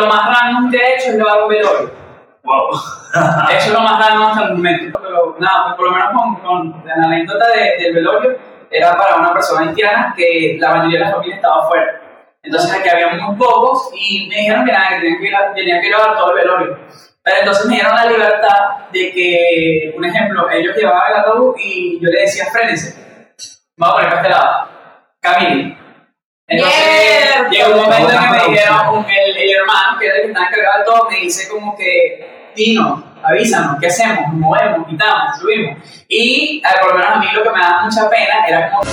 lo más random que he hecho es llevar un velorio. Wow. Eso es lo más random hasta el momento. Pero nada, pues por lo menos con, con la anécdota de- del velorio, era para una persona haitiana que la mayoría de la familia estaba afuera. Entonces aquí había muy pocos y me dijeron que nada, que tenía que, ir a- tenía que todo el velorio. Pero entonces me dieron la libertad de que, un ejemplo, ellos llevaban el ataúd y yo le decía, frénense, vamos a poner para este lado, caminen. Entonces llegó un momento en que me dijeron, el, el hermano, que era el que estaba encargado de todo, me dice como que, Tino, avísanos, ¿qué hacemos? Movemos, quitamos, subimos. Y eh, por lo menos a mí lo que me daba mucha pena era como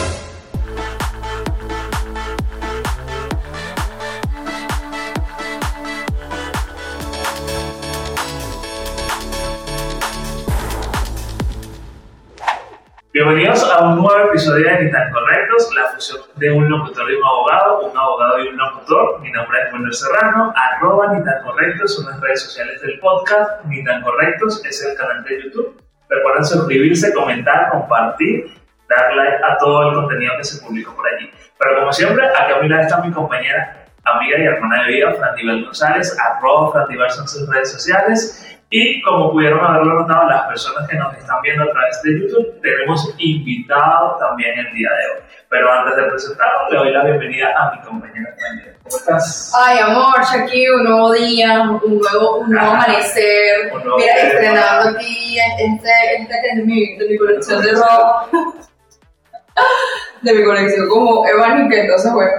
Bienvenidos a un nuevo episodio de Ni tan Correctos, la fusión de un locutor y un abogado, un abogado y un locutor. Mi nombre es Manuel Serrano, arroba Ni tan Correctos son las redes sociales del podcast, Ni tan Correctos es el canal de YouTube. Recuerden suscribirse, comentar, compartir, dar like a todo el contenido que se publicó por allí. Pero como siempre, acá a mi lado está mi compañera, amiga y hermana de vida, Frantibel González, arroba Frantibel son sus redes sociales. Y como pudieron haberlo notado las personas que nos están viendo a través de YouTube, tenemos invitado también el día de hoy. Pero antes de presentarlo, le doy la bienvenida a mi compañera Frantibel. ¿Cómo estás? Ay, amor, aquí un nuevo día, un nuevo, un nuevo Ajá. amanecer. Un nuevo Mira, estrenando aquí este, este que es mi, de mi colección de ropa. de mi colección como Evan entonces bueno,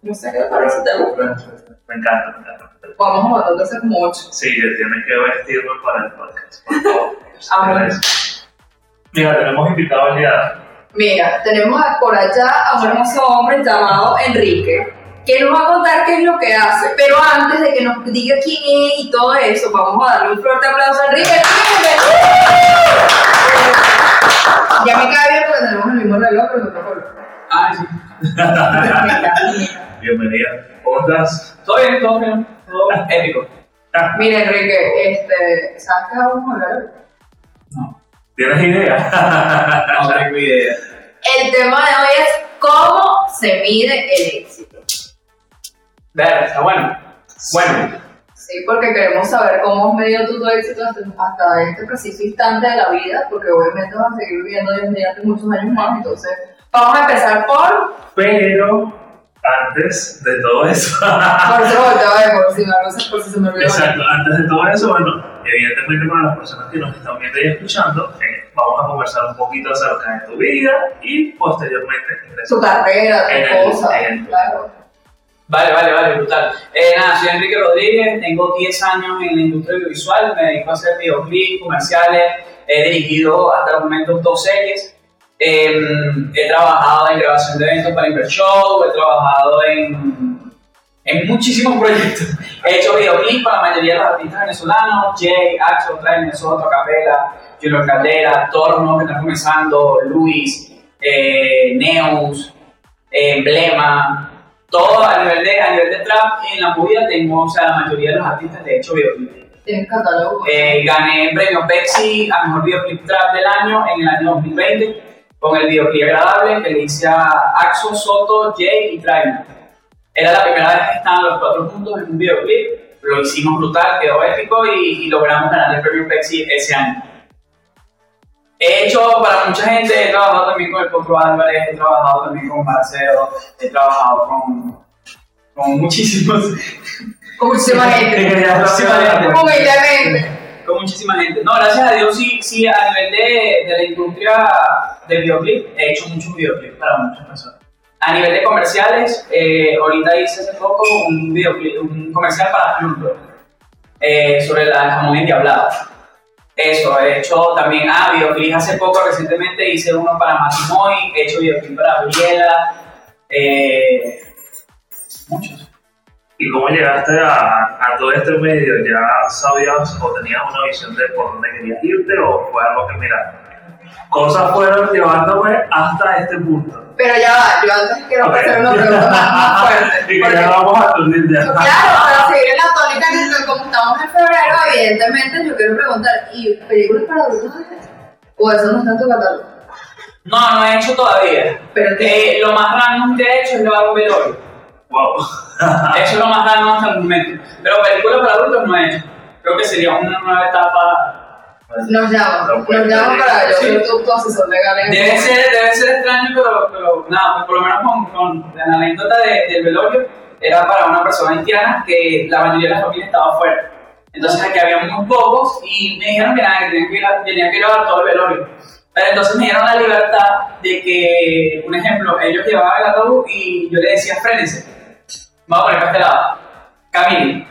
no sé qué te parece, ¿te gusta? Me encanta, me encanta. Vamos a matar de hacer como ocho. Sí, que tiene que vestirme para el podcast. Por favor. Amor. Mira, tenemos invitado el día. Mira, tenemos por allá a un hermoso hombre llamado Enrique, que nos va a contar qué es lo que hace. Pero antes de que nos diga quién es y todo eso, vamos a darle un fuerte aplauso a Enrique. ¡Enrique! Ya me cae bien porque tenemos el mismo reloj, pero otro color. Sí. Bienvenida. ¿Cómo estás? Todo bien, todo bien, todo épico. Mira, Enrique, este, ¿sabes qué vamos a hablar? hoy? No, ¿Tienes idea? no tengo idea. El tema de hoy es cómo se mide el éxito. Ver, está bueno. Bueno, Sí, porque queremos saber cómo has medido tú tu éxito hasta, este preciso instante de la vida, porque obviamente vas a seguir viviendo Dios mediante muchos años más, entonces vamos a empezar por... Pero antes de todo eso, Por eso volteo a ver, por si, me, por si se me olvidó. exacto, antes de todo eso, bueno, evidentemente para las personas que nos están viendo y escuchando, eh, vamos a conversar un poquito acerca de tu vida y posteriormente Su carrera, tu cosa, el- claro. Vale, vale, vale, brutal. Eh, nada, soy Enrique Rodríguez, tengo 10 años en la industria audiovisual, me dedico a hacer videoclips, comerciales, he dirigido hasta el momento dos series, Eh, he trabajado en grabación de eventos para Invershow, he trabajado en, en muchísimos proyectos. He hecho videoclips para la mayoría de los artistas venezolanos, Jay, Axel, Train, Soto, Capela, Junior Caldera, Torno, que está comenzando, Luis, eh, Neus, eh, Emblema, todo a nivel de, a nivel de trap en la movida tengo, o sea, la mayoría de los artistas de hecho videoclip. Tienes catálogo. Eh, gané el premio Pepsi a mejor videoclip trap del año en el año 2020 con el videoclip agradable que le hice a Axo, Soto, Jay y Trainer. Era la primera vez que estaban los cuatro juntos en un videoclip, lo hicimos brutal, quedó épico y, y logramos ganar el premio Pepsi ese año. He hecho para mucha gente, he trabajado también con el Potro Álvarez, he trabajado también con Marcelo, he trabajado con, con muchísimos, Con muchísima ¿Qué gente. querías Muchísima gente. Con muchísima gente. No, gracias a Dios sí, sí a nivel de, de la industria del videoclip he hecho muchos videoclips para muchas personas. A nivel de comerciales, eh, ahorita hice hace poco un videoclip, un comercial para Plurdo eh, sobre la jamón endiablado. Eso, he hecho también, ah, videoclip hace poco, recientemente hice uno para Matimoy, he hecho videoclip para Briela, eh, muchos. ¿Y cómo llegaste a, a todo este medio? ¿Ya sabías o tenías una visión de por dónde querías irte o fue algo que, mira, cosas fueron llevándome hasta este punto? Pero ya va, yo antes quiero Ok. hacer una pregunta más, fuerte. y que porque- ya vamos a tunir ya. Claro, para seguir en la tónica que como estamos en febrero, evidentemente yo quiero preguntar, ¿y películas para adultos? ¿O eso no está en tu catálogo? No, no he hecho todavía. Pero Eh, lo más random que he hecho es llevar un velorio. Wow. Eso es lo más grande hasta el momento. Pero película para adultos no he hecho. Creo que sería una nueva etapa. Nos llama, No nos puede llama ser. para yo ser tu, asesor legal Debe ser, debe ser extraño, pero, pero nada, pues por lo menos con, con la anécdota de- del velorio, era para una persona haitiana que la mayoría de la familia estaba afuera. Entonces aquí había muy pocos y me dijeron que nada, que tenía que, ir a- tenía que grabar todo el velorio. Pero entonces me dieron la libertad de que, un ejemplo, ellos llevaban el ataúd y yo le decía, frénense, vamos a poner para este lado, caminen.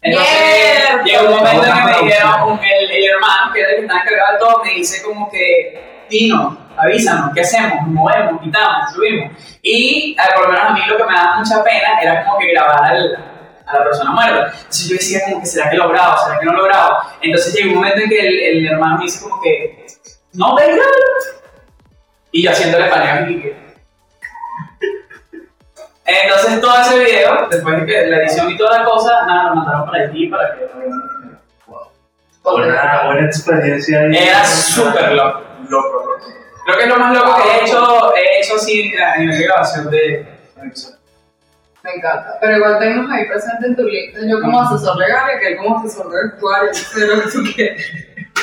Entonces Mierda. llegó un momento en que me dijeron, el, el hermano, que era el que estaba encargado de todo, me dice como que, Tino, avísanos, ¿qué hacemos? Movemos, quitamos, subimos. Y eh, por lo menos a mí lo que me daba mucha pena era como que grabar al- a la persona muerta. Entonces yo decía como que, ¿será que lo grabo? ¿Será que no lo grabo? Entonces llegó un momento en que el, el hermano me dice como que, no, ven, grábalo". Y yo haciéndole paneo y que... Entonces todo ese video, después de que la edición y toda la cosa, nada, lo mandaron para Haití para que... Buena, buena experiencia. Era súper loco. Loco, loco. Creo que es lo más loco que he hecho, he hecho así a nivel de grabación de. Me encanta. Pero igual tenemos ahí presente en tu lista, yo como asesor legal y que él como asesor de vestuario, yo sé lo que tú quieres.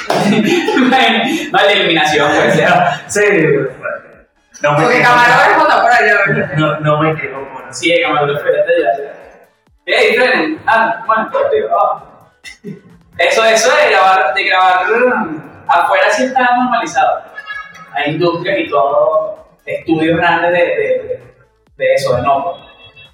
Vale, eliminación, pues ya. Sí, bueno. No me Porque camarógrafo está por allá. No, no me quejo eso. Sí, cámara, espérate ya. ya. ¡Ey, frenen! Ah, bueno, ah. Eso, eso de grabar, de grabar mm, afuera sí está normalizado. Hay industrias y todo, estudios grandes de, de, de eso, de no.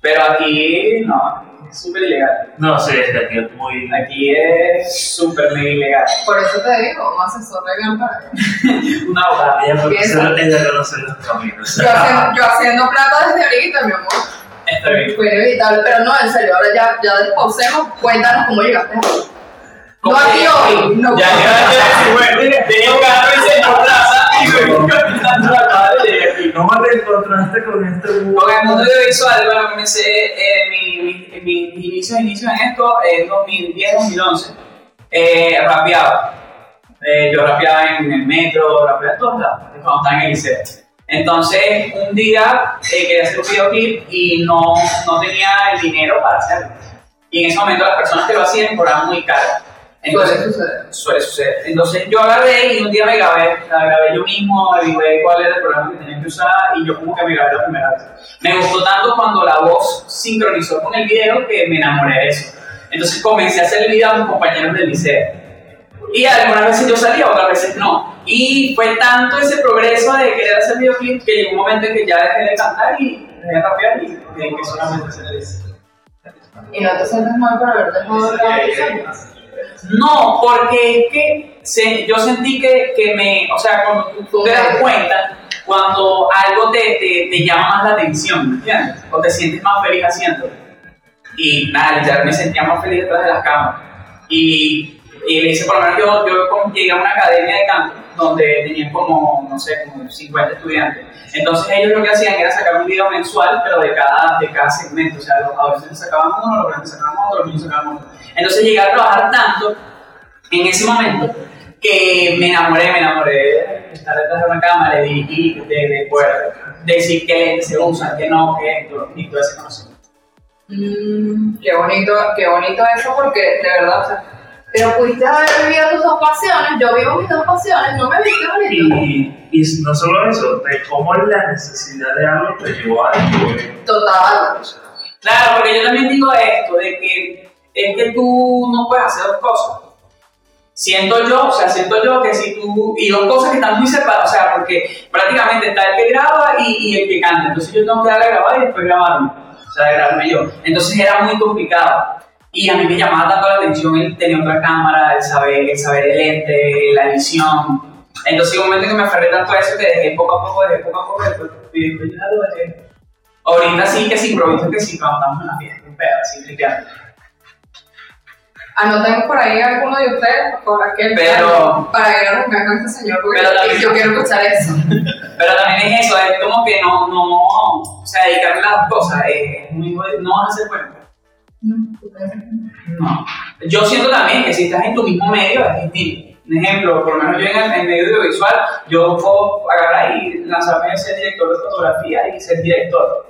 Pero aquí no, súper ilegal. No, sí, es que aquí es muy. Aquí es súper mega ilegal. Por eso te digo, un asesor legal para. Una abogada. Ella Piensa. conoce, ella conoce los caminos. Yo haciendo, yo haciendo plata desde ahorita, mi amor. Está bien. Fue inevitable, pero no, en serio, ahora ya, ya despausemos, cuéntanos cómo llegaste aquí. No aquí hoy, no. Ya, ya, ya, ya, bueno, tenía un carro en centro plaza y me la madre y llegué aquí. ¿Cómo te encontraste con este Con el mundo audiovisual, bueno, comencé eh, mi, mi, mi, mis inicios, inicios en esto en 2010-2011. Eh, rapeaba. Eh, yo rapeaba en el metro, rapeaba en todos lados, cuando estaba en el liceo. Entonces, un día eh, quería hacer un videoclip y no, no tenía el dinero para hacerlo. Y en ese momento las personas que lo hacían cobraban muy caro. Entonces, Suele suceder. suele suceder. Entonces yo agarré y un día me grabé, la grabé yo mismo, averigué cuál era el programa que tenía que usar y yo como que me grabé la primera vez. Me gustó tanto cuando la voz sincronizó con el video que me enamoré de eso. Entonces comencé a hacer el video a mis compañeros del liceo. Y algunas veces yo salía, otras veces no. Y fue tanto ese progreso de querer hacer videoclip que llegó un momento en que ya dejé de cantar y dejé de rapear y dejé que solamente hacer el ¿Y no te sientes mal por haber dejado de años? No, porque es que se- yo sentí que, que me, o sea, cuando tú, tú te das cuenta, cuando algo te, te, te llama más la atención, ¿me entiendes? O te sientes más feliz haciéndolo. Y nada, literal me sentía más feliz detrás de las cámaras. Y, y le hice, por lo menos yo, yo llegué a una academia de canto donde tenían como, no sé, como 50 estudiantes. Entonces ellos lo que hacían era sacar un video mensual, pero de cada, de cada segmento. O sea, los adolescentes sacaban uno, los grandes sacaban otro, los niños sacaban otro. Entonces llegué a trabajar tanto en ese momento que me enamoré, me enamoré de estar detrás de una cámara, de dirigir, de, de poder decir qué se usan, qué no, qué esto, y todo ese conocimiento. Mm, qué bonito, qué bonito eso porque de verdad, o sea, pero pudiste haber vivido tus dos pasiones, yo vivo mis dos pasiones, no me viste bonito. Y, y no solo eso, de cómo la necesidad de algo te llevó a descubrir. Total. Claro, porque yo también digo esto, de que es que tú no puedes hacer dos cosas. Siento yo, o sea, siento yo que si tú, y dos cosas que están muy separadas, o sea, porque prácticamente está el que graba y, y el que canta, entonces yo tengo que darle a grabar y después grabarme, o sea, grabarme yo. Entonces era muy complicado. Y a mí me llamaba tanto la atención el tener otra cámara, el saber, el saber el lente, la edición. Entonces un momento en que me aferré tanto a eso que dejé poco a poco, dejé poco a poco, después, ya lo dejé. Ahorita sí que se improviso que sí, cuando estamos en la fiesta, un pedo, así, tripeando. Anotemos por ahí a alguno de ustedes, por aquel Pero- para ir a romper con este señor, porque Pero yo quiero escuchar eso. Pero también es eso, es como que no, no, o sea, dedicarme a las cosas, es, muy, no vas a hacer bueno. No. Yo siento también que si estás en tu mismo medio es distinto. Un ejemplo, por lo menos yo en el, medio audiovisual, yo puedo agarrar y lanzarme a ser director de fotografía y ser director.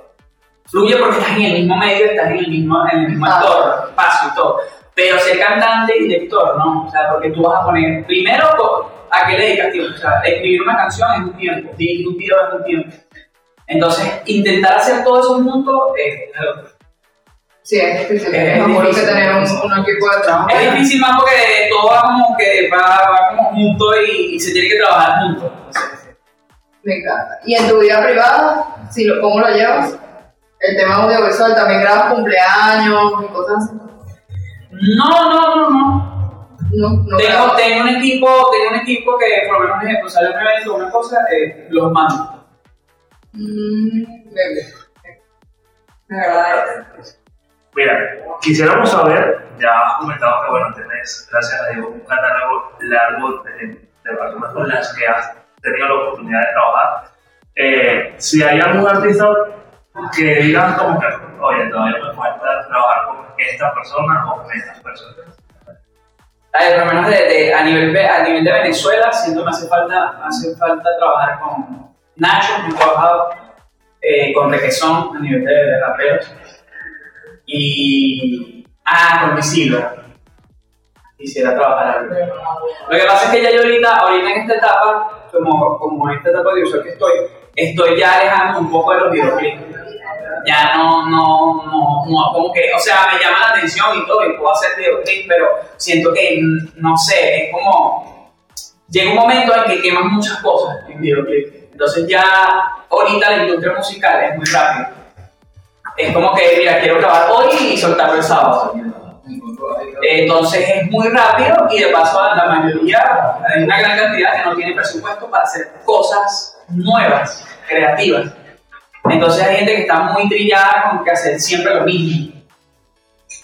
fluye porque estás en el mismo medio, estás en el mismo, en el mismo Ah. entorno, espacio y todo. Pero ser cantante y director, ¿no? O sea, porque tú vas a poner, primero, ¿a qué le dedicas tiempo? O sea, escribir una canción es un tiempo, dirigir un video es un tiempo. Entonces, intentar hacer todo eso juntos es algo Sí, es difícil. Es Es mejor que tener un, un equipo de trabajo. Es difícil más porque todo va como que va, va como junto y, y se tiene que trabajar juntos. Me encanta. ¿Y en tu vida privada, si lo, cómo lo llevas? El tema audiovisual, también grabas cumpleaños y cosas así. No, no, no, no. No, no Tengo, un equipo, tengo un equipo que por lo menos un ejemplo, sale un evento o una cosa, eh, los mando. Mm, bebé. Me agrada eso. Mira, quisiéramos saber, ya has comentado que bueno, tenés, gracias a Dios, un catálogo largo de, de personas con las que has tenido la oportunidad de trabajar. Eh, si hay algún artista que digas como que, oye, todavía me falta trabajar con esta persona o con estas personas. Ay, por lo menos de, de- a, nivel, ve- a nivel de Venezuela, siento que hace falta, me hace falta trabajar con Nacho, he trabajado eh, con Requesón a nivel de, de raperos. Y. Ah, con Misilva. Quisiera trabajar algo. Lo que pasa es que ya yo ahorita, ahorita en esta etapa, como, como en esta etapa de usuario que estoy, estoy ya alejando un poco de los videoclips. Ya no, no, no, no, como que, o sea, me llama la atención y todo, y puedo hacer videoclips, pero siento que, mm, no sé, es como, llega un momento en que queman muchas cosas en videoclips. Entonces ya, ahorita la industria musical es muy rápida. Es como que, mira, quiero grabar hoy y soltarlo el sábado. Entonces es muy rápido y de paso la mayoría, hay una gran cantidad que no tiene presupuesto para hacer cosas nuevas, creativas. Entonces hay gente que está muy trillada con que hacer siempre lo mismo.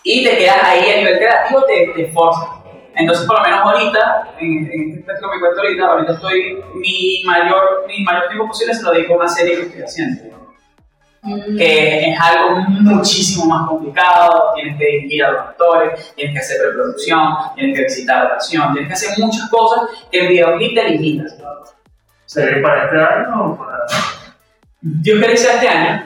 Y te quedas ahí a nivel creativo, te, te forza. Entonces por lo menos ahorita, en, en este que me cuento ahorita, ahorita estoy, mi mayor, mi mayor tiempo posible se lo dedico a una serie que estoy haciendo que es algo muchísimo más complicado, tienes que dirigir a los actores, tienes que hacer preproducción, tienes que visitar la oración, tienes que hacer muchas cosas que en videoclip te limitas. ¿Sería para este año o para.? Yo quería sea este año.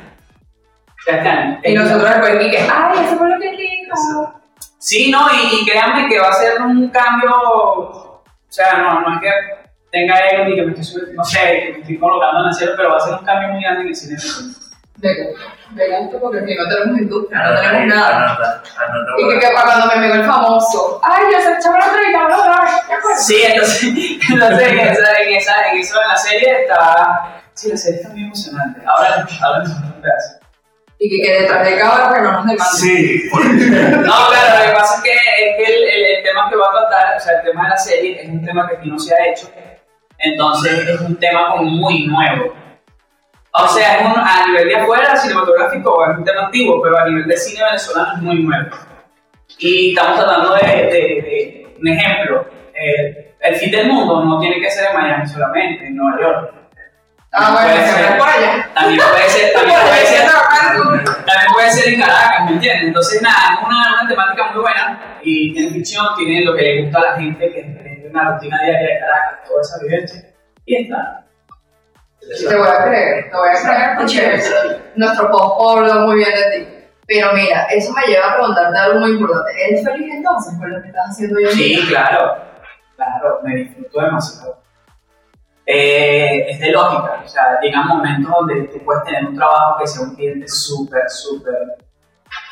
Sea este año. Y nosotros después que, ay, eso fue lo que dijo. Sí, no, y, y créanme que va a ser un cambio, o sea, no, no es que tenga ego ni que me estoy subiendo, no sé, que me estoy colocando en el cielo, pero va a ser un cambio muy grande en el cine. De gusto, porque si no tenemos industria, no tenemos nada. Anota, anota, Y que, que cuando me pegó el famoso, ay, yo soy chaval entrevistado otra. Sí, entonces, entonces en, esa, en, esa, en eso en la serie está. Sí, la serie está muy emocionante. Ahora, ahora un pedazo. Y que, que detrás de cámara que no nos demanden. Sí, porque No, claro, lo que pasa es que, es que el, el, el tema que va a tratar, o sea, el tema de la serie, es un tema que aquí no se ha hecho. Entonces, es un tema como muy nuevo. O sea, es un, a nivel de afuera cinematográfico es un tema antiguo, pero a nivel de cine venezolano es muy nuevo. Y estamos tratando de, de, de un ejemplo. eh, el fin del mundo no tiene que ser en Miami solamente, en Nueva York. Ah, bueno, ser- por allá. También puede ser, también puede ser, también puede ser en Caracas, ¿me entiendes? Entonces, nada, es una, una temática muy buena y tiene ficción, tiene lo que le gusta a la gente, que es una rutina diaria de Caracas, toda esa vivencia. Y está. Te voy a creer, te voy a creer porque nuestro post habló muy bien de ti. Pero mira, eso me lleva a preguntarte algo muy importante. ¿Eres feliz entonces con lo que estás haciendo hoy en día? Sí, claro, claro, me disfruto demasiado. Eh, es de lógica, o sea, llegan momentos donde tú puedes tener un trabajo que sea un cliente súper, súper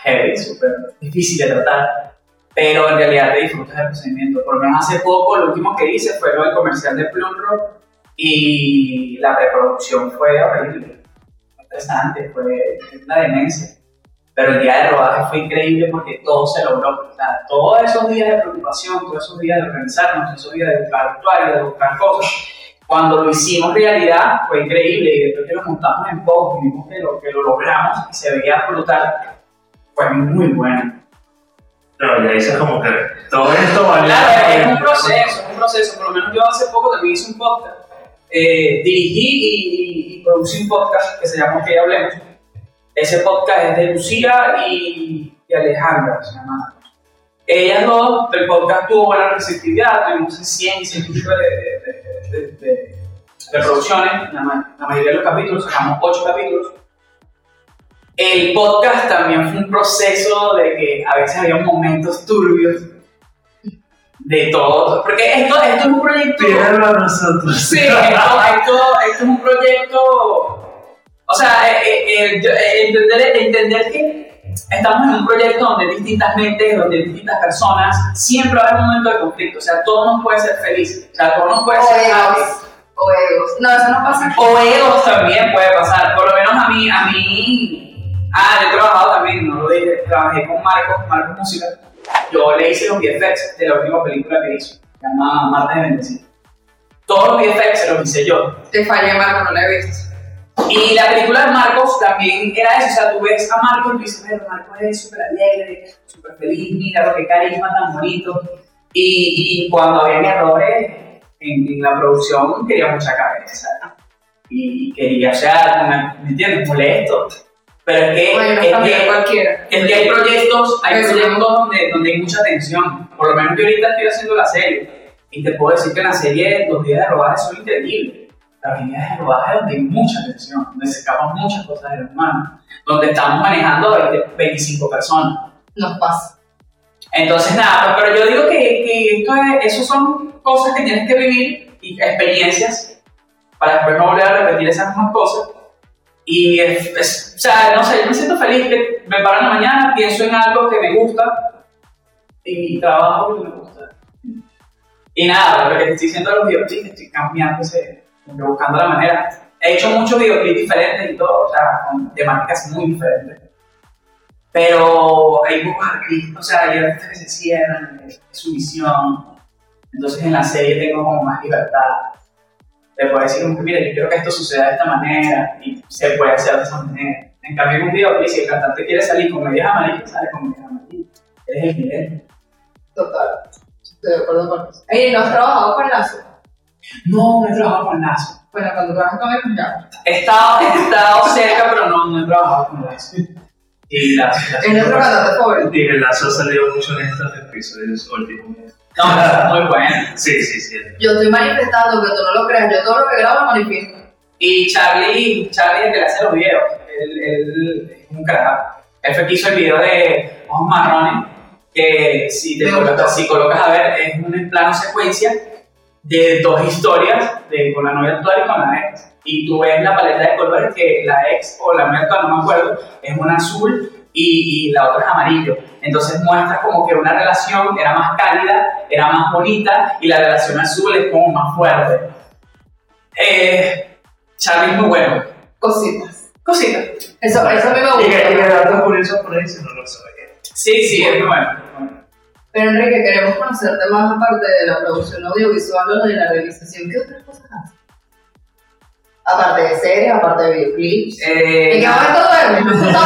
heavy, súper difícil de tratar, pero en realidad te disfrutas del procedimiento. Por lo menos hace poco, lo último que hice fue lo del comercial de Plum Rock y la preproducción fue horrible, fue estresante, fue una demencia. Pero el día de rodaje fue increíble porque todo se logró. O sea, todos esos días de preocupación, todos esos días de organizarnos, todos esos días de buscar vestuario, de buscar cosas, cuando lo hicimos realidad fue increíble y después que lo montamos en post y vimos que lo, que lo logramos y se veía brutal, fue muy bueno. Claro, ya dices como que todo esto vale. Claro, es un proceso, es un proceso. Por lo menos yo hace poco también hice un podcast. Eh, dirigí y, y- producí un podcast que se llama Que Hablemos. Ese podcast es de Lucía y, y Alejandra, se llama. Ellas dos, el podcast tuvo buena receptividad, tuvimos 100 y 100 y pico de, de, de, de- reproducciones, la, la mayoría de los capítulos, sacamos 8 capítulos. El podcast también fue un proceso de que a veces había momentos turbios de todo. Porque esto, esto es un proyecto. Tíralo a nosotros. Sí, esto, esto, esto es un proyecto. O sea, eh, eh, eh, entender, entender que estamos en un proyecto donde hay distintas mentes, donde hay distintas personas, siempre va a haber un momento de conflicto. O sea, todo no puede ser feliz. O sea, todo no puede O ser happy. egos. O egos. No, eso no pasa. O egos también puede pasar. Por lo menos a mí, a mí. Ah, yo he trabajado también, no lo dije. Trabajé con Marcos, Marcos Música. Yo le hice los VFX de la última película que hizo. Se llama Marta de Bendecida. Todos los VFX se los hice yo. Te fallé, Marco, no la he visto. Y la película de Marcos también era eso, o sea, tú ves a Marcos y tú dices, pero Marcos es súper alegre, súper feliz, mira lo que carisma tan bonito. Y, y cuando había errores en, en la producción, quería mucha cabeza. Y quería, o sea, me, ¿me entiendes? Molesto. Pero es que, Bueno, es que, es que hay proyectos, hay Eso. proyectos donde, donde hay mucha tensión. Por lo menos yo ahorita estoy haciendo la serie. Y te puedo decir que en la serie los días de rodaje son increíbles. Las días de rodaje donde hay mucha tensión, donde se escapan muchas cosas de las manos, donde estamos manejando 20, 25 personas. Nos pasa. Entonces, nada, pues, pero yo digo que, que esto es, eso son cosas que tienes que vivir y experiencias para después no volver a repetir esas mismas cosas. Y, es, es- o sea, no sé, yo me siento feliz que me paro en la mañana, pienso en algo que me gusta y trabajo que me gusta. Y nada, lo que estoy diciendo de los videoclips, estoy cambiando, ese- buscando la manera. He hecho muchos videoclips diferentes y todo, o sea, con temáticas muy diferentes. Pero hay pocos artistas, o sea, hay artistas que se cierran, es su visión. Entonces en la serie tengo como más libertad. Te puedo decir mira, yo quiero que esto suceda de esta manera y se puede hacer de esa manera. En cambio, en un videoclip, si el cantante quiere salir con medias amarillas, sale con medias amarillas. Es el nivel. Total. Estoy de acuerdo con eso. Ey, ¿no has trabajado con Lazo? No, no he trabajado con Lazo. Bueno, cuando trabajas con él, ya. He estado, he estado cerca, pero no, no he trabajado con Lazo. Y Lazo. Lazo. Es nuestro cantante favorito. Y el lazo ha salido mucho en estos episodios últimos. No, es muy bueno. Sí, sí, sí. Yo estoy manifestando, que tú no lo creas. Yo todo lo que grabo lo manifiesto. Y Charlie, Charlie el que le hace los videos. Él, es un carajo. Él fue que hizo el video de Ojos Marrones, que si, te colocas, si colocas a ver, es un plano secuencia de dos historias, de, con la novia actual y con la ex. Y tú ves la paleta de colores que la ex o la novia actual, no me acuerdo, es una azul y, y la otra es amarillo. Entonces muestras como que una relación era más cálida, era más bonita y la relación azul es como más fuerte. Eh, Charlie es muy bueno. Cositas. Cosita. Eso, eso a mí me Y que, y que gusta. datos curiosos por ahí si no lo sabía. Sí, sí, es muy bueno. Pero Enrique, queremos conocerte más aparte de la producción audiovisual o de la realización. ¿Qué otras cosas haces? Aparte de series, aparte de videoclips. Eh, ¿En qué momento duermes?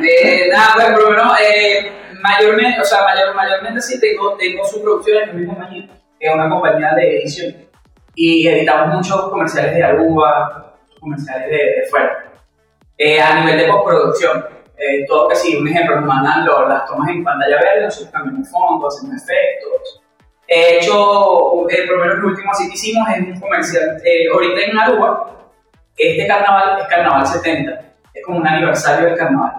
Eh, nada, pues por lo menos, eh, mayormente, o sea, mayor, mayormente sí tengo, tengo su producción en mi compañía, que es una compañía de edición. Y editamos muchos comerciales de Aruba, comerciales de, de fuera. Eh, a nivel de postproducción, eh, todo que sí, un ejemplo, nos mandan lo- las tomas en pantalla verde, nosotros cambiamos fondos, hacemos efectos. He hecho, lo menos lo último así que hicimos es un comercial, eh, ahorita en Aruba, este carnaval es Carnaval 70, es como un aniversario del carnaval.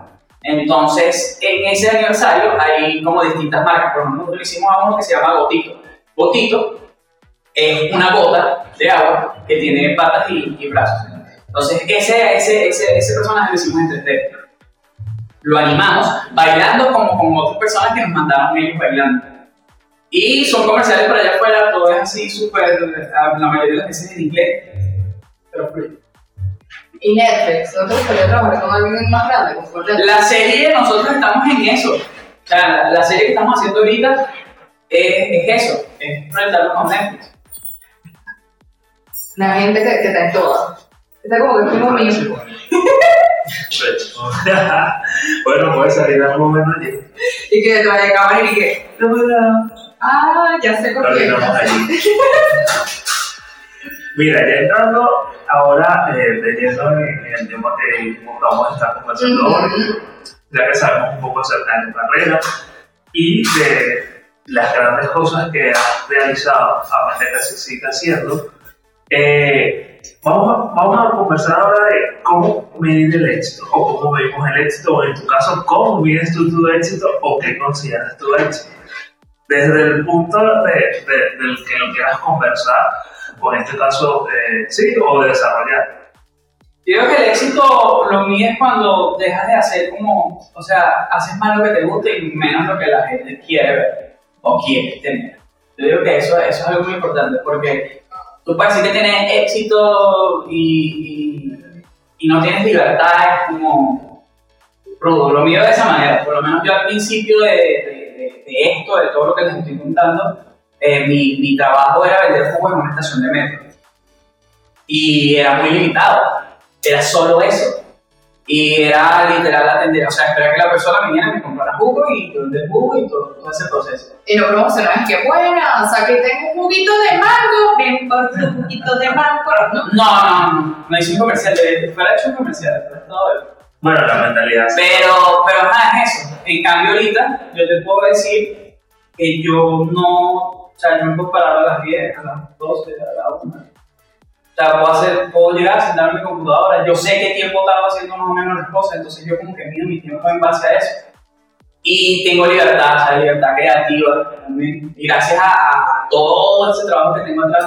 Entonces, en ese aniversario hay como distintas marcas, por ejemplo, nosotros hicimos a uno que se llama Gotito. Gotito es una gota de agua que tiene patas y, y brazos. Entonces, ese, ese, ese, ese personaje lo hicimos en 3D. Lo animamos bailando como con otras personas que nos mandaron ellos bailando. Y son comerciales por allá afuera, todo es así súper, la mayoría de las veces en inglés. Pero free. Y Netflix, ¿no te gustaría trabajar con alguien más grande? La serie, nosotros estamos en eso. O sea, la, serie que estamos haciendo ahorita es, es eso, es enfrentarnos con Netflix. La gente que, que está en todas. Está como que primo mío. bueno, puede salir algo menos allí. Y que detrás de cámara y que. Ah, ya sé por qué. Mira, ya entrando ahora eh, de en, en el tema que vamos a estar conversando hoy, ya que sabemos un poco acerca de tu carrera y de las grandes cosas que has realizado, aparte que se sigue haciendo, eh, vamos, a, vamos a conversar ahora de cómo medir el éxito, o cómo medimos el éxito, o en tu caso, cómo mides tú tu éxito, o qué consideras tu éxito. Desde el punto de, de, del que lo quieras conversar, o en este caso, eh, sí, o de desarrollar. Yo creo que el éxito lo mides cuando dejas de hacer como, o sea, haces más lo que te gusta y menos lo que la gente quiere ver o quiere tener. Yo digo que eso, eso es algo muy importante porque tú puedes decir que tienes éxito y, no tienes libertad, es como rudo. Lo mío de esa manera, por lo menos yo al principio de, esto, de todo lo que les estoy contando, eh, mi, mi trabajo era vender jugo en una estación de metro. Y era muy limitado era solo eso. Y era literal atender, o sea, esperar que la persona viniera y me comprara jugo y yo el jugo y todo, todo ese proceso. Y no promocionabas, qué buena, o sea, que tengo un juguito de mango, ven por tu juguito de mango. No, no, no, no, hice un comercial, de, fuera hecho un comercial, pero todo Bueno, la mentalidad. Pero, pero nada, es eso. En cambio, ahorita, yo te puedo decir que yo no, o sea, yo me parar a las 10, a las 12, a las 1 puedo, hacer, puedo llegar a sentarme en mi computadora, yo sé qué tiempo estaba haciendo más o menos las cosas, entonces yo como que mido mi tiempo en base a eso. Y tengo libertad, o sea, libertad creativa también. Y gracias a, todo ese trabajo que tengo atrás,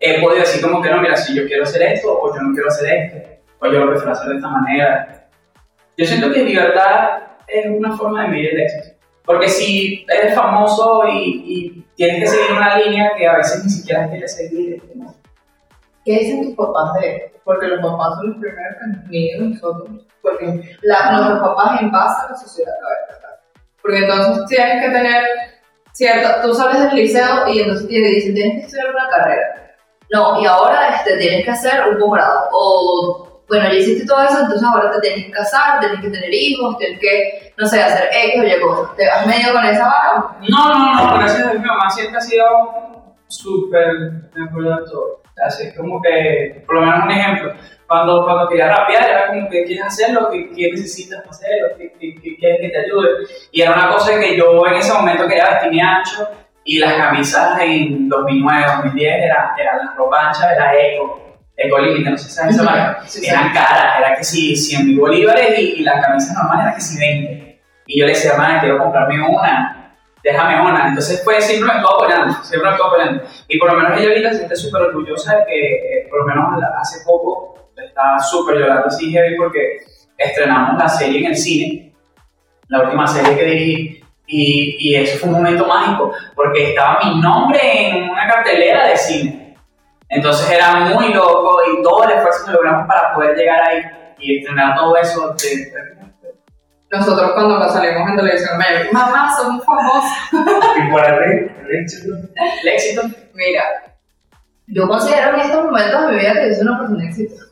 he podido decir como que no, mira, si yo quiero hacer esto, o yo no quiero hacer esto, o yo lo prefiero hacer de esta manera. Yo siento que libertad es una forma de medir el éxito. Porque si eres famoso y, y, tienes que seguir una línea que a veces ni siquiera quieres seguir, ¿Qué dicen tus papás de esto? Porque los papás son los primeros que nos miden nosotros. Porque la, nuestros papás en base a la sociedad ¿verdad? Porque entonces tienes que tener cierto, tú sales del liceo y entonces te dicen tienes que estudiar una carrera. No, y ahora este, tienes que hacer un posgrado. O, bueno, ya hiciste todo eso, entonces ahora te tienes que casar, tienes que tener hijos, tienes que, no sé, hacer X o Y cosas. ¿Te has medio con esa vara? No, no, no, gracias a mi mamá siempre ha sido súper de acuerdo a todo. Así como que, por lo menos un ejemplo, cuando, cuando quería rapear, era como que quieres hacerlo, que, que necesitas hacerlo, que, que, quieres que te ayude. Y era una cosa que yo en ese momento quería vestirme ancho y las camisas en 2009, 2010 eran, eran las ropa ancha de la Eco. Eco Límite, no sé si sabes esa marca, eran caras, era que si 100 mil bolívares y, y, las camisas normales eran que si 20. Y yo le decía, hermana, quiero comprarme una déjame una. Entonces, pues siempre me estuvo apoyando, siempre me estuvo apoyando. Y por lo menos ella ahorita se siente súper orgullosa de que, eh, por lo menos hace poco, está súper llorando así heavy porque estrenamos la serie en el cine, la última serie que dirigí. Y, y eso fue un momento mágico, porque estaba mi nombre en una cartelera de cine. Entonces era muy loco y todo el esfuerzo que logramos para poder llegar ahí y estrenar todo eso. De, nosotros cuando nos salimos en televisión, me mamá, somos famosos. ¿Y para ti, el éxito? El éxito. Mira, yo considero en estos momentos de mi vida que yo soy una persona exitosa.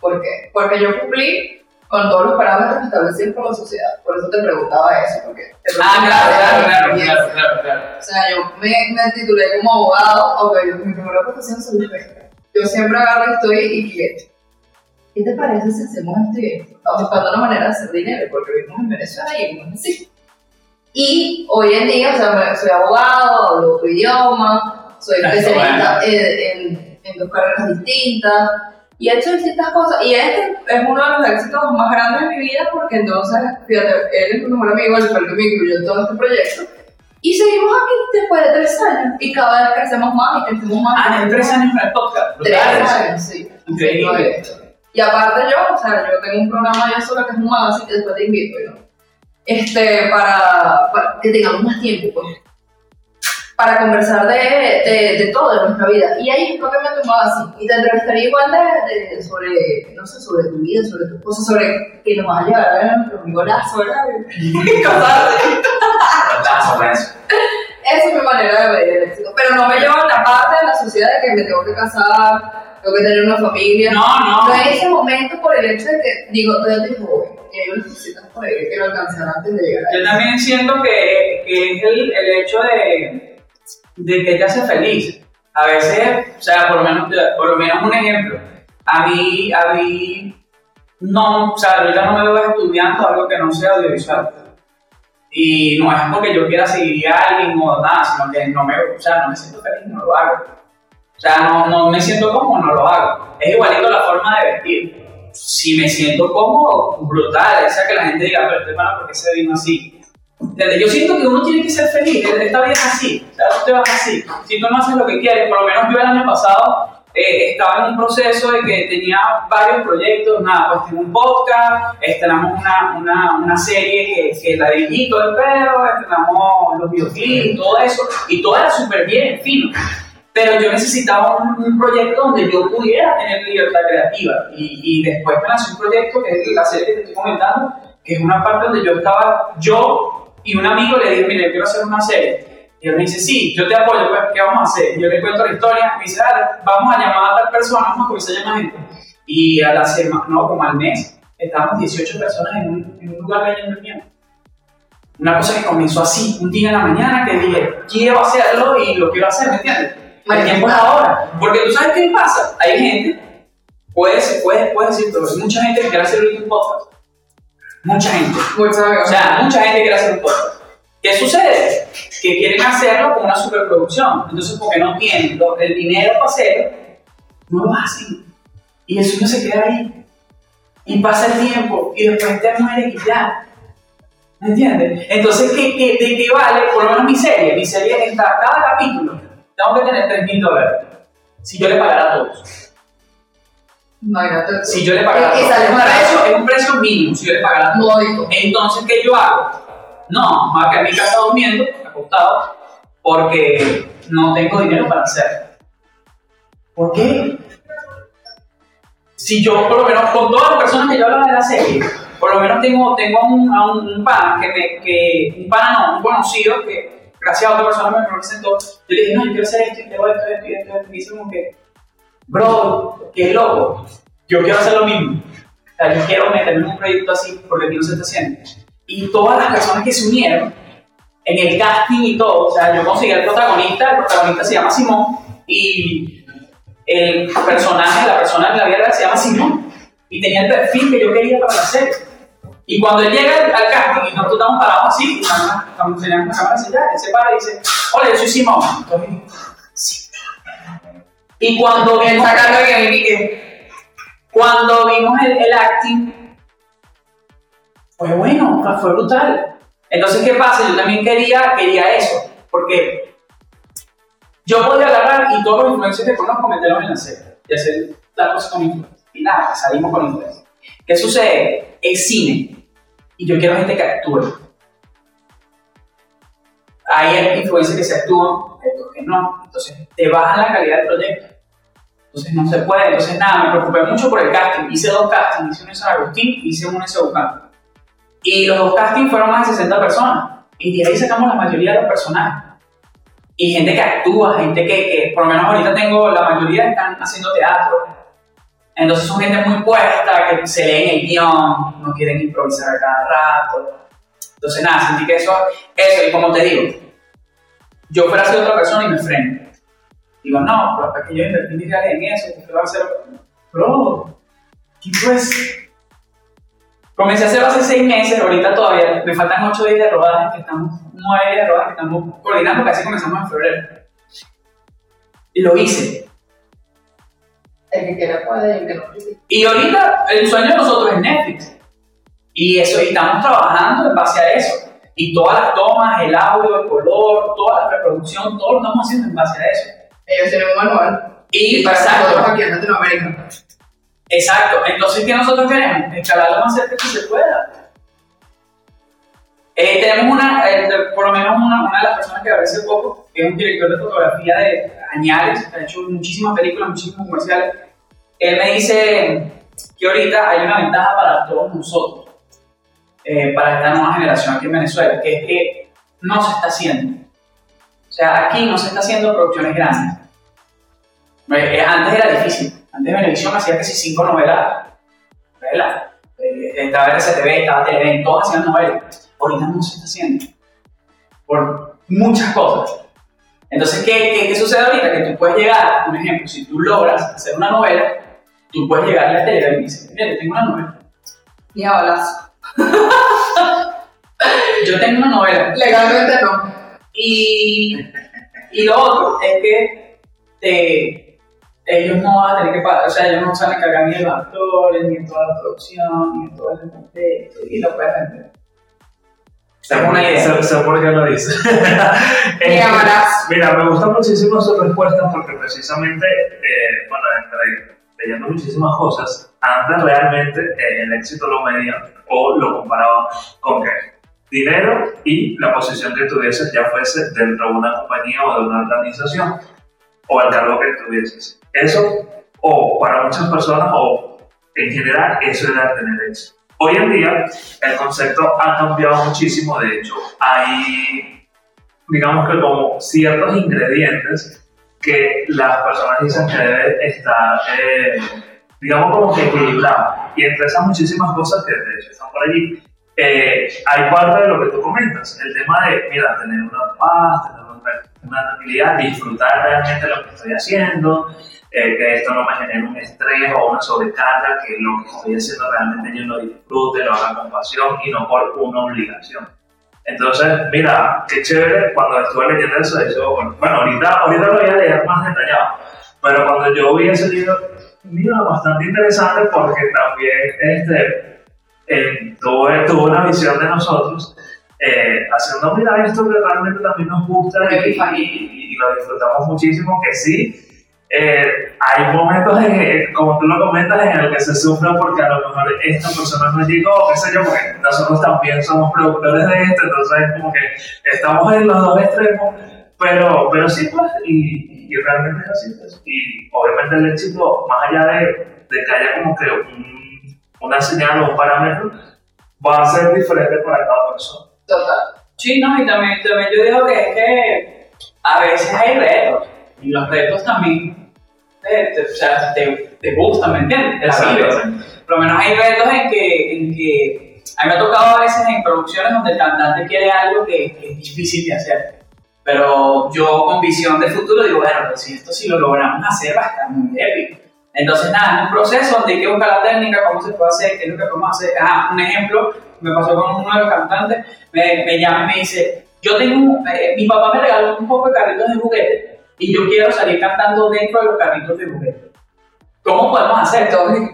¿Por qué? Porque yo cumplí con todos los parámetros establecidos por la sociedad. Por eso te preguntaba eso. Porque ah, claro, claro, claro, claro, claro, O sea, yo me, me titulé como abogado, aunque yo, mi primera profesión soy juez. Yo siempre agarro, estoy y cliente ¿qué te parece si hacemos esto y esto? Estamos buscando una manera de hacer dinero, porque vivimos en Venezuela y vivimos así. Y hoy en día, o sea, soy abogado, hablo otro idioma, soy especialista en, en, dos carreras distintas, y he hecho distintas cosas. Y este es uno de los éxitos más grandes de mi vida, porque entonces, fíjate, él es mi mejor amigo, él fue el que me incluyó en todo este proyecto. Y seguimos aquí después de tres años, y cada vez crecemos más y crecemos más. Ah, en tres años en el podcast. Tres años, sí. Increíble. Y aparte yo, o sea, yo tengo un programa ya solo que es un así que después te invito, ¿no? Este, para, para, que tengamos más tiempo, pues. Para conversar de, de, de todo, de nuestra vida. Y ahí es me tomaba así. Y te entrevistaría igual de, de, sobre, no sé, sobre tu vida, sobre tus cosas, sobre que nos vas a llevar a ver a nuestro amigo Lazo, ¿verdad? Eso. Esa es mi manera de ver el éxito. Pero no me llevo a la parte de la sociedad de que me tengo que casar tengo que tener una familia. No, no. No en ese momento por el hecho de que, digo, todavía estoy joven, y hay unas cositas por ahí que quiero alcanzar antes de llegar Yo también siento que, que es el, el hecho de, de que te hace feliz. A veces, o sea, por lo menos, por lo menos un ejemplo. A mí, a mí, no, o sea, ahorita no me veo estudiando algo que no sea audiovisual. Y no es porque yo quiera seguir a alguien o nada, sino que no me, o sea, no me siento feliz, no lo hago. O sea, no, no me siento cómodo, no lo hago. Es igualito la forma de vestir. Si me siento cómodo, brutal. O sea, que la gente diga, pero este hermano, ¿por qué se vino así? Yo siento que uno tiene que ser feliz. Esta vida es así. O sea, tú te vas así. Si tú no haces lo que quieres, por lo menos yo el año pasado eh, estaba en un proceso de que tenía varios proyectos, nada, pues tengo un podcast, estrenamos una, una, una serie que, que, la dirigí todo el pedo, estrenamos los videoclips, todo eso, y todo era súper bien, fino. Pero yo necesitaba un, un, proyecto donde yo pudiera tener libertad creativa. Y, y después me nació un proyecto que es la serie que te estoy comentando, que es una parte donde yo estaba, yo y un amigo le dije, mire, quiero hacer una serie y él me dice, sí, yo te apoyo, pues, ¿qué vamos a hacer? Yo le cuento la historia, me dice, dale, vamos a llamar a tal persona, vamos a comenzar a llamar gente. Y a la semana, no, como al mes, estábamos 18 personas en un, en un lugar leyendo el. Una cosa que comenzó así, un día en la mañana que dije, quiero hacerlo y lo quiero hacer, ¿me entiendes? El tiempo es ahora. Porque tú sabes qué pasa, hay gente, puedes, puedes, puedes decir, pero hay mucha gente que quiere hacer un podcast. Mucha gente. Mucha, o sea, mucha gente quiere hacer un podcast. ¿Qué sucede? Que quieren hacerlo con una superproducción. Entonces, porque no tienen el dinero para hacerlo, no lo hacen. Y el sueño se queda ahí. Y pasa el tiempo y después te muere y ya. ¿Me entiendes? Entonces, ¿qué, qué, de qué vale? Por lo menos mi serie. Mi serie está, cada capítulo, tengo que tener 3 mil dólares. Si yo le pagara a todos. Imagínate. Si yo le pagara a todos. Es un, precio, es un precio mínimo si yo le pagara a todos. Entonces, ¿qué yo hago? No, me voy a quedar en mi casa durmiendo, acostado, porque no tengo dinero para hacerlo. ¿Por qué? Si yo, por lo menos, con todas las personas que yo hablaba de la serie, por lo menos tengo, tengo un, a un, un pan, que, me, que, un pan no, un conocido que, gracias a otra persona me presentó, yo le dije, no, yo quiero hacer esto, y tengo esto, esto, esto, esto, y dice como que, bro, qué loco, yo quiero hacer lo mismo. O sea, yo quiero meterme en un proyecto así porque aquí no se está haciendo y todas las personas que se unieron en el casting y todo, o sea, yo conseguí el protagonista, el protagonista se llama Simón y el personaje, la persona en la vida real se llama Simón y tenía el perfil que yo quería para la serie. Y cuando él llega al casting y nosotros estamos parados así, estamos teníamos una cámara así ya, él se para y dice, hola, yo soy Simón. Entonces, sí. Y cuando vimos, cuando vimos el, el acting, fue bueno, fue brutal. Entonces, ¿qué pasa? Yo también quería, quería eso, porque yo podía agarrar y todos los influencers que conozco meterlos en la serie y hacer las cosas con influencers. Y nada, salimos con influencers. ¿Qué sucede? Es cine y yo quiero gente que actúe. Hay influencers que se actúan, otros que no. Entonces, te baja la calidad del proyecto. Entonces, no se puede. Entonces, nada, me preocupé mucho por el casting. Hice dos castings, hice uno en San Agustín hice uno en Sebucán. Y los dos castings fueron más de 60 personas. Y de ahí sacamos la mayoría de los personajes. Y gente que actúa, gente que, que, por lo menos ahorita tengo, la mayoría están haciendo teatro. Entonces son gente muy puesta, que se leen el guion, no quieren improvisar a cada rato. Entonces nada, sentí que eso, eso, y como te digo, yo fuera a ser otra persona y me freno. Digo, no, pero hasta que yo invertí mis reales en eso, ¿qué va a hacer? Bro, ¿qué pues? Comencé a hacerlo hace seis meses, ahorita todavía me faltan ocho días de rodaje, que estamos, nueve días de rodaje que estamos coordinando, casi comenzamos en febrero. Y lo hice. El que quiera puede, el que no Y ahorita el sueño de nosotros es Netflix. Y eso, y estamos trabajando en base a eso. Y todas las tomas, el audio, el color, toda la preproducción, todo lo estamos haciendo en base a eso. Ellos tienen un manual. Y, y para exacto. aquí en Latinoamérica. Exacto, entonces ¿qué nosotros queremos? Escalar lo más cerca que se pueda. Eh, tenemos una, eh, por lo menos una, una, de las personas que hace poco, que es un director de fotografía de Añales, que ha hecho muchísimas películas, muchísimos comerciales. Él me dice que ahorita hay una ventaja para todos nosotros, eh, para esta nueva generación aquí en Venezuela, que es que no se está haciendo. O sea, aquí no se está haciendo producciones grandes. Eh, antes era difícil antes Venevisión hacía casi cinco novelas, novelas. Estaba RCTV, estaba Televen, todos hacían novelas. Ahorita no se está haciendo. Por muchas cosas. Entonces, ¿qué, qué, qué sucede ahorita? Que tú puedes llegar, por ejemplo, si tú logras hacer una novela, tú puedes llegar a la Televen y decir, mira, yo tengo una novela. Y hablas. yo tengo una novela. Legalmente no. Y, y lo otro es que te ellos no van a tener que pagar, o sea, ellos no se van a encargar ni de los actores, ni de toda la producción, ni de todo el contexto, y lo puedes vender. Es una idea. sé- sé por qué lo dice. Eh, llamarás. Mira, me gustan muchísimo sus respuestas porque precisamente, eh, bueno, entre- leyendo muchísimas cosas, antes realmente eh, el éxito lo medían o lo comparaban con qué? Dinero y la posición que tuvieses, ya fuese dentro de una compañía o de una organización, o el cargo que tuvieses. Eso, o para muchas personas, o en general, eso era tener éxito. Hoy en día, el concepto ha cambiado muchísimo, de hecho, hay digamos que como ciertos ingredientes que las personas dicen que debe estar, eh, digamos como que equilibrado. Y entre esas muchísimas cosas que de hecho están por allí, eh, hay parte de lo que tú comentas, el tema de, mira, tener una paz, tener una tranquilidad, disfrutar realmente lo que estoy haciendo, eh, que esto no me genere un estrés o una sobrecarga, que lo que estoy haciendo realmente yo lo disfrute, lo haga con pasión y no por una obligación. Entonces, mira, qué chévere cuando estuve leyendo eso, hecho, bueno, bueno, ahorita, ahorita lo voy a leer más detallado, pero cuando yo vi ese libro, libro bastante interesante porque también este, eh, tuvo, tuvo una visión de nosotros eh, haciendo, mira, esto que realmente también nos gusta y, y- y lo disfrutamos muchísimo, que sí, eh, hay momentos, en, como tú lo comentas, en el que se sufre porque a lo mejor esta persona no llegó, qué sé yo, porque nosotros también somos productores de esto, entonces es como que estamos en los dos extremos, pero, pero sí, pues, y, realmente es así, pues. Y obviamente el éxito, más allá de, de que haya como que un- una señal o un parámetro, va a ser diferente para cada persona. Total. Sí, no, y también, también yo digo que es que a veces hay retos, y los retos también te, te- o sea, te, te gustan, ¿me entiendes? Te la vives. Por lo menos hay retos en que, en que a mí me ha tocado a veces en producciones donde el cantante quiere algo que, que es difícil de hacer. Pero yo con visión de futuro digo, bueno, pero si esto sí lo logramos hacer va a estar muy épico. Entonces, nada, es un proceso donde hay que buscar la técnica, cómo se puede hacer, qué es lo que podemos hacer. Ah, un ejemplo, me pasó con uno de los cantantes, me, me llama y me dice, yo tengo, eh, mi papá me regaló un poco de carritos de juguete y yo quiero salir cantando dentro de los carritos de juguete. ¿Cómo podemos hacer? Entonces,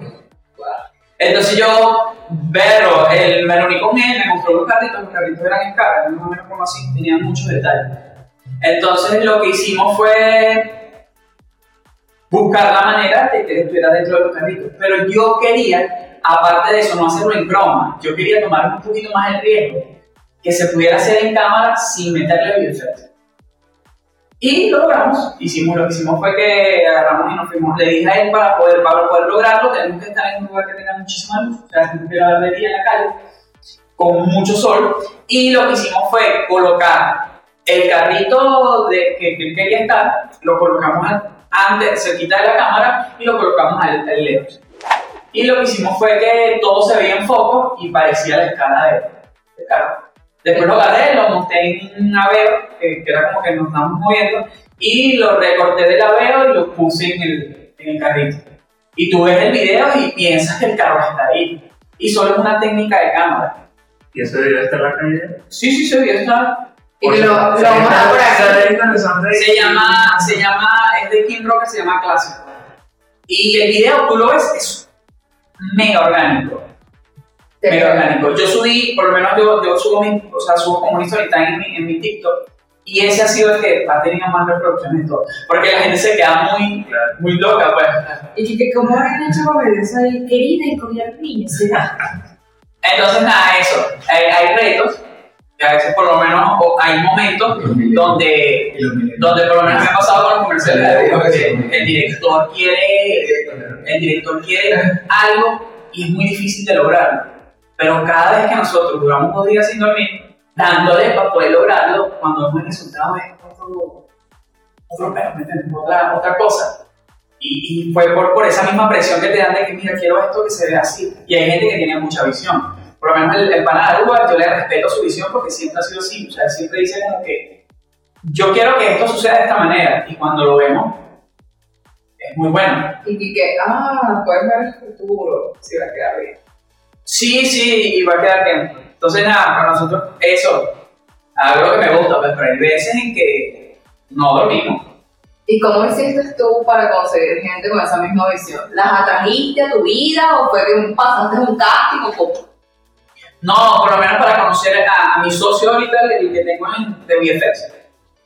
Entonces yo, verlo, él me con él, me mostró los carritos, los carritos eran escalas, más o menos como así, tenían muchos detalles. Entonces lo que hicimos fue buscar la manera de que estuviera dentro de los carritos. Pero yo quería, aparte de eso, no hacerlo en croma, yo quería tomar un poquito más el riesgo que se pudiera hacer en cámara sin meterle bioeffects. Y lo logramos. Hicimos, lo que hicimos fue que agarramos y nos fuimos. Le dije a él para poder, para poder lograrlo, tenemos que estar en un lugar que tenga muchísima luz. O sea, tenemos que de día en la calle, con mucho sol. Y lo que hicimos fue colocar el carrito de, que, que quería estar, lo colocamos antes, cerquita de la cámara, y lo colocamos al, al lejos. Y lo que hicimos fue que todo se veía en foco y parecía la escala de, de carro. Después lo agarré, lo monté en un aveo, que, que era como que nos estábamos moviendo, y lo recorté del aveo y lo puse en el, en el carrito. Y tú ves el video y piensas que el carro está ahí. Y solo es una técnica de cámara. Y ese video está en la calle. Sí, sí, se vio, está. y lo, lo vamos a por aquí. Se llama, se llama, es de King Rock, se llama Clásico. Y el video, tú lo ves, es mega orgánico. Mega orgánico. Yo subí, por lo menos yo, yo subo, mi, o sea, subo como una story time en mi, en mi TikTok. Y ese ha sido el que ha tenido más reproducciones y todo. Porque la gente se queda muy, muy loca, pues. Y que, ¿cómo han hecho ver eso ahí? Querida y niña, será? Entonces, nada, eso. Hay, hay retos, que a veces por lo menos o hay momentos donde, donde por lo menos me ha pasado con los comerciales de que el director quiere, el director quiere algo y es muy difícil de lograrlo. Pero cada vez que nosotros duramos dos días sin dormir, dándole para poder lograrlo, cuando vemos el resultado es otro, otro. Otra, otra cosa. Y, fue por, esa misma presión que te dan de que, mira, quiero esto que se vea así. Y hay gente que tiene mucha visión. Por lo menos el, el yo le respeto su visión porque siempre ha sido así. O sea, siempre dice como que yo quiero que esto suceda de esta manera. Y cuando lo vemos, es muy bueno. Y que, ah, puedes ver el futuro, si va a quedar bien. Sí, sí, y va a quedar bien. Entonces, nada, para nosotros, eso, algo que me gusta, pues, pero hay veces en que no dormimos. Y ¿Y cómo hiciste tú para conseguir gente con esa misma visión? ¿Las atrajiste a tu vida o fue que pasaste un casting o cómo? No, por lo menos para conocer a, a mi socio ahorita, el que tengo en, de VFX.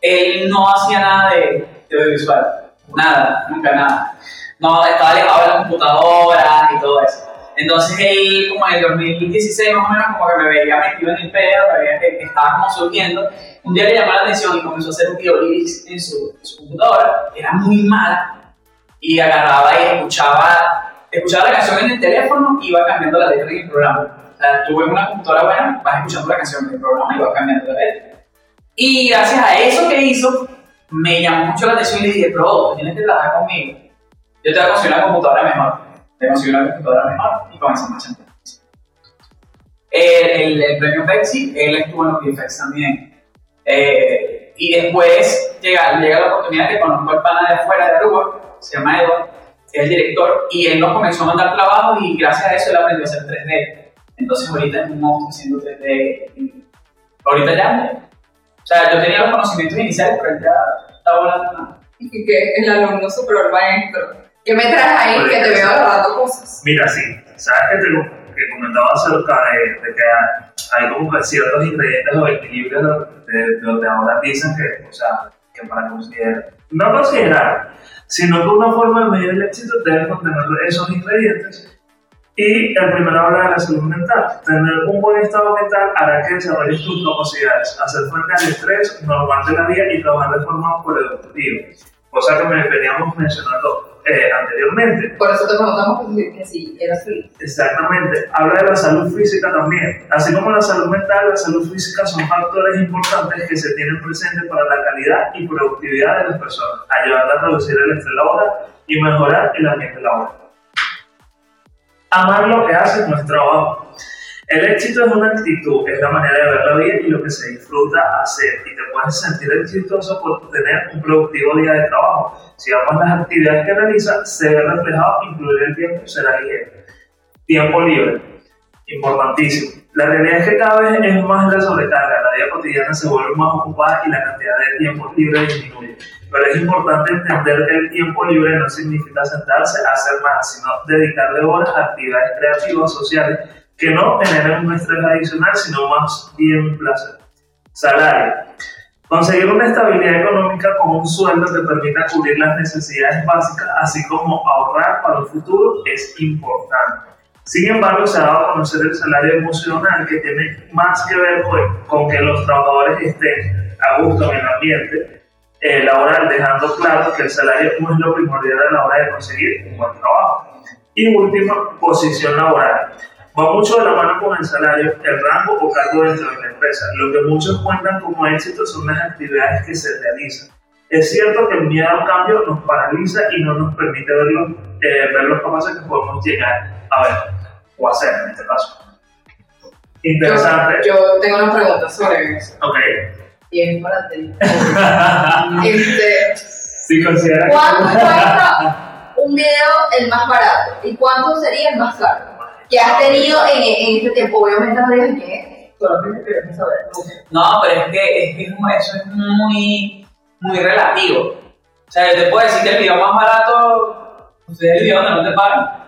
Él no hacía nada de, de audiovisual. Nada, nunca nada. No, estaba alejado de la computadora y todo eso. Entonces él, como en el 2016 más o menos, como que me veía metido en el pedo, me veía que, que estaba como surgiendo. Un día le llamó la atención y comenzó a hacer un video lyrics en su, en su computadora, era muy mala, y agarraba y escuchaba, escuchaba la canción en el teléfono y iba cambiando la letra en el programa. O sea, tú en una computadora buena, vas escuchando la canción en el programa y vas cambiando la letra. Y gracias a eso que hizo, me llamó mucho la atención y le dije, bro, tienes que trabajar conmigo. Yo te voy a conseguir una computadora mejor. Te conseguí una computadora mejor y comenzamos a echar el, el, el premio Pepsi, él estuvo en los VFX también. Eh, y después llega, llega la oportunidad que conozco al pana de afuera de Aruba, se llama Edward, que es el director, y él nos comenzó a mandar trabajo y gracias a eso él aprendió a hacer 3D. Entonces ahorita es un monstruo haciendo 3D. y ahorita ya, o sea, yo tenía los conocimientos iniciales, pero él ya está volando. Y que el alumno super maestro. ¿Qué me traes ahí que te veo agarrando cosas? Mira, sí, sabes que te que comentaba acerca de, de que hay, como que ciertos ingredientes o equilibrios de donde ahora dicen que, o sea, que para considerar, no considerar, sino que una forma de medir el éxito debe contener esos ingredientes. Y el primero habla de la salud mental. Tener un buen estado mental hará que desarrolles tus capacidades, hacer frente al estrés normal de la vida y trabajar de forma productiva. Cosa que me veníamos mencionando eh, anteriormente. Por eso te preguntamos que, si eras feliz. Exactamente. Habla de la salud física también. Así como la salud mental, la salud física son factores importantes que se tienen presentes para la calidad y productividad de las personas, ayudando a reducir el estrés laboral y mejorar el ambiente laboral. Amar lo que haces no es trabajo. El éxito es una actitud, es la manera de ver la vida y lo que se disfruta hacer. Y te puedes sentir exitoso por tener un productivo día de trabajo. Si amas las actividades que realizas, se ve reflejado incluir el tiempo será ligero. Tiempo libre, importantísimo. La realidad es que cada vez es más la sobrecarga, la vida cotidiana se vuelve más ocupada y la cantidad de tiempo libre disminuye. Pero es importante entender que el tiempo libre no significa sentarse a hacer nada, sino dedicarle horas a actividades creativas, sociales, que no generen un estrés adicional, sino más bien placer. Salario. Conseguir una estabilidad económica con un sueldo que permita cubrir las necesidades básicas, así como ahorrar para el futuro, es importante. Sin embargo, se ha dado a conocer el salario emocional que tiene más que ver con, con que los trabajadores estén a gusto en el ambiente eh, laboral, dejando claro que el salario no es lo primordial a la hora de conseguir un buen trabajo. Y último, posición laboral. Va mucho de la mano con el salario, el rango o cargo dentro de la empresa. Lo que muchos cuentan como éxito son las actividades que se realizan. Es cierto que el miedo al cambio nos paraliza y no nos permite ver los, eh, ver los capaces que podemos llegar a ver o hacer en este caso. Interesante. Yo, yo tengo una pregunta sobre eso. Ok. Y es para ti. este, Si ¿Cuánto cuesta un video el más barato? ¿Y cuánto sería el más caro? Que has tenido en, en este tiempo, obviamente no digas quién es. No, pero es que, es que eso es muy, muy relativo. O sea, yo te puedo decir que el video más barato pues, es el video donde no te pagan.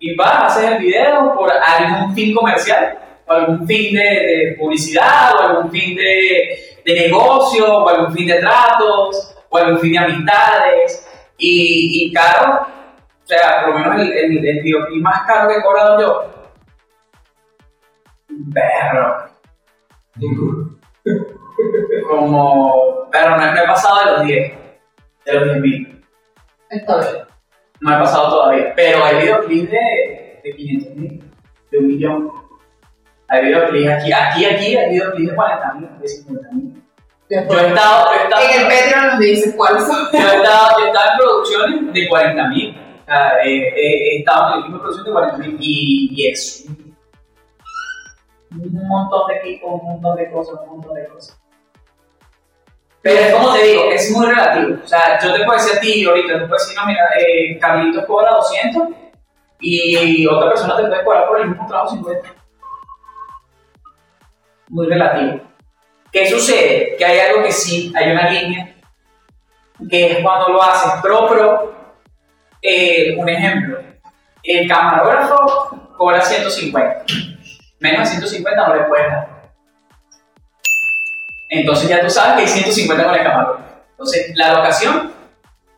Y vas, haces el video por algún fin comercial, o algún fin de, publicidad, o algún fin de, negocio, o algún fin de tratos, o algún fin de amistades. Y, y caro, o sea, por lo menos el, el, el videoclip más caro que he cobrado yo. Perro. Como. Pero no, no he pasado de los 10. De los 10 mil. Está bien. No he pasado todavía. Pero hay videoclips de, de 500 mil. De un millón. Hay videoclips aquí. Aquí, aquí hay videoclips de 40 mil, de 50 mil. Yo he estado. Yo he estado En el Patreon nos dices cuáles son. yo he estado, yo he estado en producciones de 40 mil. Estado en el equipo de producción de 40 mil y, y es un- montón de equipos, un montón de cosas, un montón de cosas. Pero es como te digo, es muy relativo. O sea, yo te puedo decir a ti ahorita, te puedo decir, no, mira, eh, Carlitos cobra 200 y otra persona te puede cobrar por el mismo trabajo 50. Muy relativo. ¿Qué sucede? Que hay algo que sí, hay una línea que es cuando lo haces pro. Eh, un ejemplo, el camarógrafo cobra 150. Menos de 150 no le puedes dar. Entonces ya tú sabes que hay 150 con el camarógrafo. Entonces, la locación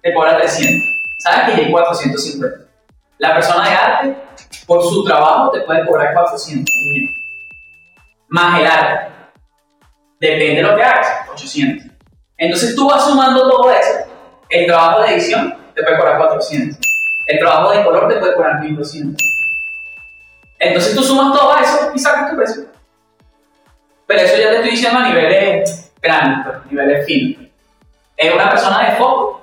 te cobra 300. Sabes que hay 450. La persona de arte, por su trabajo, te puede cobrar 400. Más el arte. Depende de lo que hagas, 800. Entonces tú vas sumando todo eso. El trabajo de edición te puede cobrar 400. El trabajo de color te puede cobrar 1200. Entonces tú sumas todo eso y sacas tu precio. Pero eso ya te estoy diciendo a niveles grandes, pues, niveles finos. Es una persona de foco,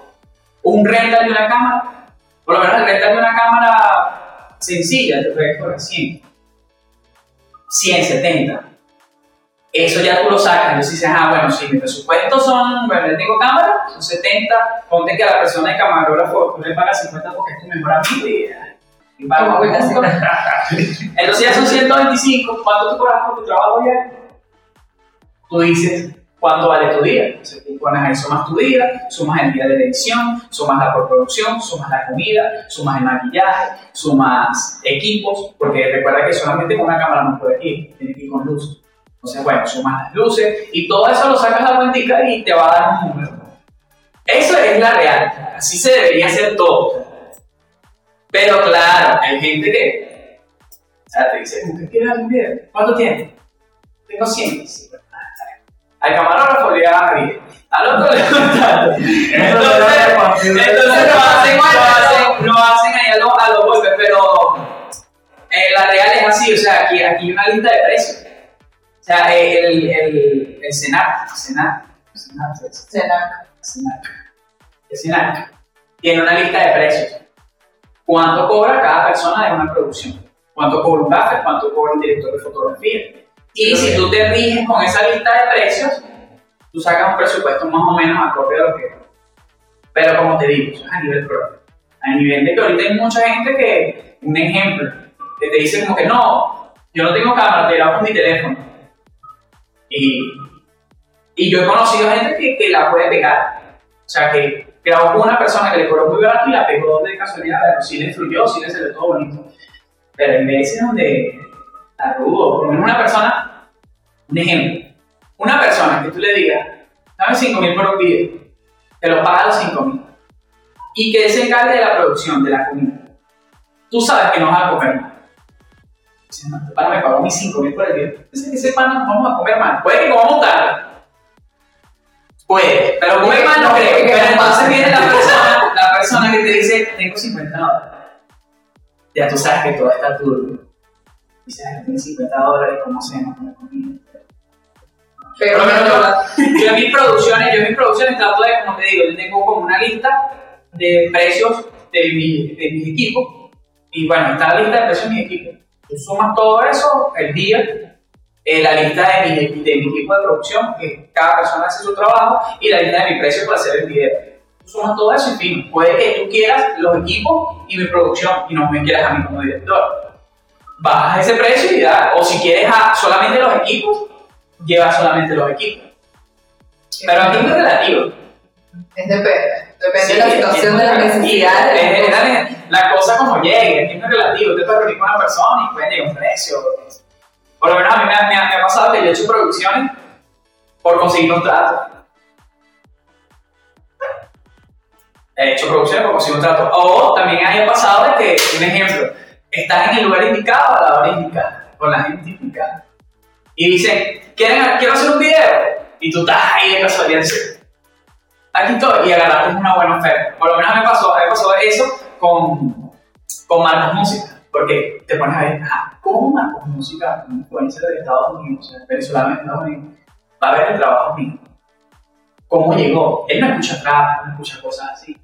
un rental de una cámara, por lo menos el rental de una cámara sencilla te puede cobrar 100. 100, 70. Eso ya tú lo sacas, entonces dices, ah, bueno, sí, mi presupuesto son, bueno, yo tengo cámara, son 70, ponte que a la persona de camarógrafo tú le pagas 50 porque es tu mejor amigo y. Entonces ya son 125, ¿cuánto tú cobras por tu trabajo diario? Tú dices, ¿cuánto vale tu día? Entonces tú pones ahí, sumas tu día, sumas el día de edición, sumas la postproducción, sumas la comida, sumas el maquillaje, sumas equipos, porque recuerda que solamente con una cámara no puedes ir, tienes que ir con luz. Entonces, bueno, sumas las luces y todo eso lo sacas a la cuentica y te va a dar un número. Eso es la real, así se debería hacer todo. Pero claro, hay gente que, o sea, te dice, ¿usted quiere video? ¿Cuánto tiene? Tengo 100. Sí, pero, ah, está bien. Al camarógrafo le da 10. Al otro le da. Entonces, lo hacen, lo hacen, lo hacen ahí a los a los golpes, pero eh, la real es así, o sea, aquí, aquí hay una lista de precios. O sea, el, el, el Senac, Senac, Senac, el Senac, tiene una lista de precios. ¿Cuánto cobra cada persona de una producción? ¿Cuánto cobra un gaffer? ¿Cuánto cobra un director de fotografía? Y si tú te riges con esa lista de precios, tú sacas un presupuesto más o menos acorde a lo que... Pero como te digo, eso es a nivel propio. A nivel de que ahorita hay mucha gente que, un ejemplo, que te dice como que no, yo no tengo cámara, te grabo con mi teléfono. Y, y yo he conocido gente que, que la puede pegar. O sea, que grabó con una persona que le cobró muy barato y la pegó de casualidad, pero sí le fluyó, sí le salió todo bonito. Pero en veces donde está rudo, por una persona, un ejemplo, una persona que tú le digas, dame 5 mil por un video, te lo paga los 5 mil, y que se encargue de la producción, de la comida. Tú sabes que no vas a comer mal. Dices, no, este pana me pagó mis 5 mil por el video. Ese, ese pana vamos a comer mal. Puede que comamos tarde. Puede, pero comer mal no creo. Pero entonces viene la persona, la persona que te dice, tengo 50 dólares. Ya tú sabes que todo está turbio. Dices, "Ay, tiene 50 dólares, ¿cómo hacemos con la comida? Pero menos no, yo, yo en mis producciones, yo en mis producciones trato de, como te digo, yo tengo como una lista de precios de, mi, de mis equipos. Y bueno, está la lista de precios de mis equipos. Tú sumas todo eso, el día, eh, la lista de mi, de mi equipo de producción, que cada persona hace su trabajo, y la lista de mi precio para hacer el video. Tú sumas todo eso y fin, puede que tú quieras los equipos y mi producción, y no me quieras a mí como director. Bajas ese precio y ya, o si quieres a- solamente los equipos, llevas solamente los equipos. Pero aquí es relativo. Es depende. Depende Sí, de la situación, de las es- necesidades. es- es- es- La cosa como llegue, aquí no es relativo. Te puedes reunir con una persona y pueden llegar a un precio. Por lo menos a mí me ha, me me ha pasado que yo he hecho producciones por conseguir un trato. He hecho producciones por conseguir un trato. O también haya pasado de que, un ejemplo, estás en el lugar indicado a la hora indicada, con la gente indicada. Y dicen, ¿Quieren, quiero hacer un video. Y tú estás ahí de casualidad. Estoy. Y agarraste una buena oferta. Por lo menos me pasó, me pasó eso con, con Marcos Música. Porque te pones a ver, ah, ¿cómo Marcos Música, un influencer de Estados Unidos, venezolano de Estados Unidos, va a ver el trabajo mío? ¿Cómo llegó? Él no escucha trap, no escucha cosas así.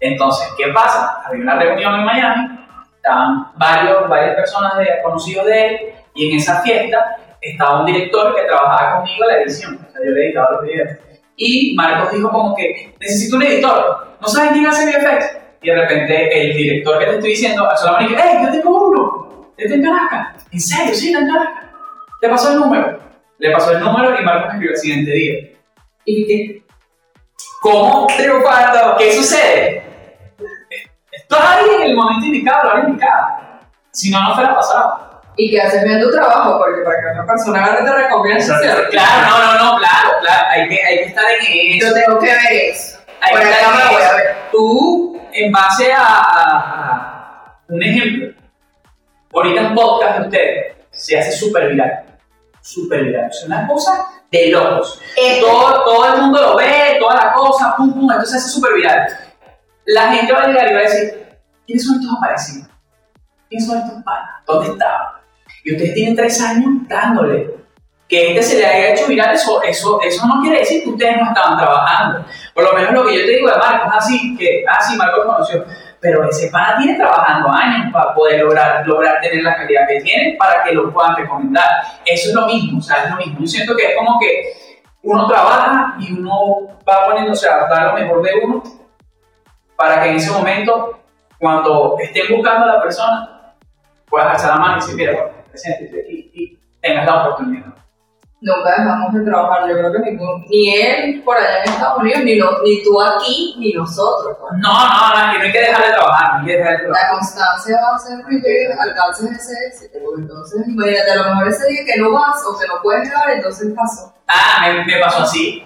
Entonces, ¿qué pasa? Había una reunión en Miami, estaban varios, varias personas de, conocidos de él, y en esa fiesta estaba un director que trabajaba conmigo en la edición, o sea, yo le editaba los videos. Y Marcos dijo como que, necesito un editor, ¿no sabes quién hace VFX? Y de repente el director que te estoy diciendo, solamente dice, ¡Hey, yo tengo uno! Este en Caracas. ¿En serio? Sí, está en Caracas. ¿Te pasó el número? Le pasó el número y Marcos escribió el siguiente día. ¿Y qué? ¿Cómo triunfando? ¿Qué sucede? Estás ahí en el momento indicado, la hora indicada. Si no, no fuera pasado. Y que haces bien tu trabajo, porque para que una persona agarre te. ¿cierto? Claro, no, no, no, claro, claro. Hay que, hay que estar en eso. Yo tengo que ver eso. Hay Por que estar en voy a eso. ver. Tú, en base a, a- a un ejemplo, ahorita en podcast de ustedes se hace súper viral. Súper viral. Es una cosa de locos. Este- Todo, todo el mundo lo ve, toda la cosa, pum, pum, entonces se hace súper viral. La gente va a llegar y va a decir, ¿quiénes son estos aparecidos? ¿Quiénes son estos panas? ¿Dónde estaban? Y ustedes tienen tres años dándole. Que este se le haya hecho viral, eso, eso, eso no quiere decir que ustedes no estaban trabajando. Por lo menos lo que yo te digo de Marcos, así, que, ah, sí, Marcos conoció. Pero ese pana tiene trabajando años para poder lograr, lograr tener la calidad que tiene para que lo puedan recomendar. Eso es lo mismo, o sea, es lo mismo. Yo siento que es como que uno trabaja y uno va poniendo, o sea, da lo mejor de uno para que en ese momento, cuando estén buscando a la persona, puedas alzar la mano y decir, mira, aquí y tengas la oportunidad. Nunca dejamos de trabajar, yo creo que ningún, ni él por allá en Estados Unidos, ni, no- ni tú aquí, ni nosotros. pues. No, no, no, no hay que dejar de trabajar, no hay que dejar de trabajar. La constancia va a hacer que alcances ese éxito, entonces, imagínate, a lo mejor ese día que no vas o que no puedes llegar, entonces pasó. Ah, me, me pasó así.